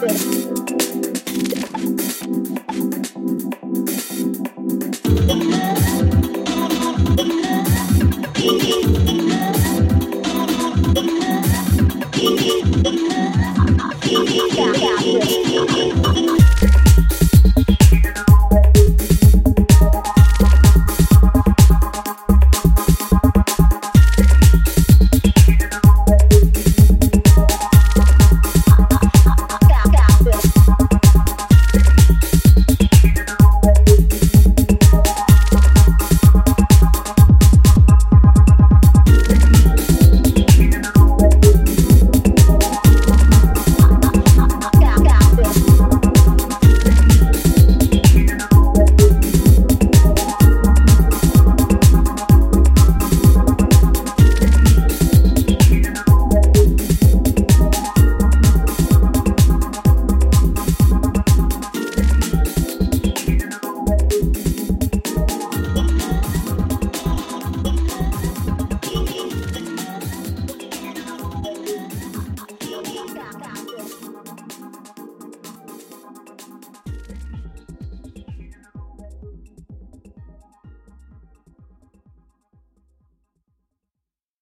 Yeah.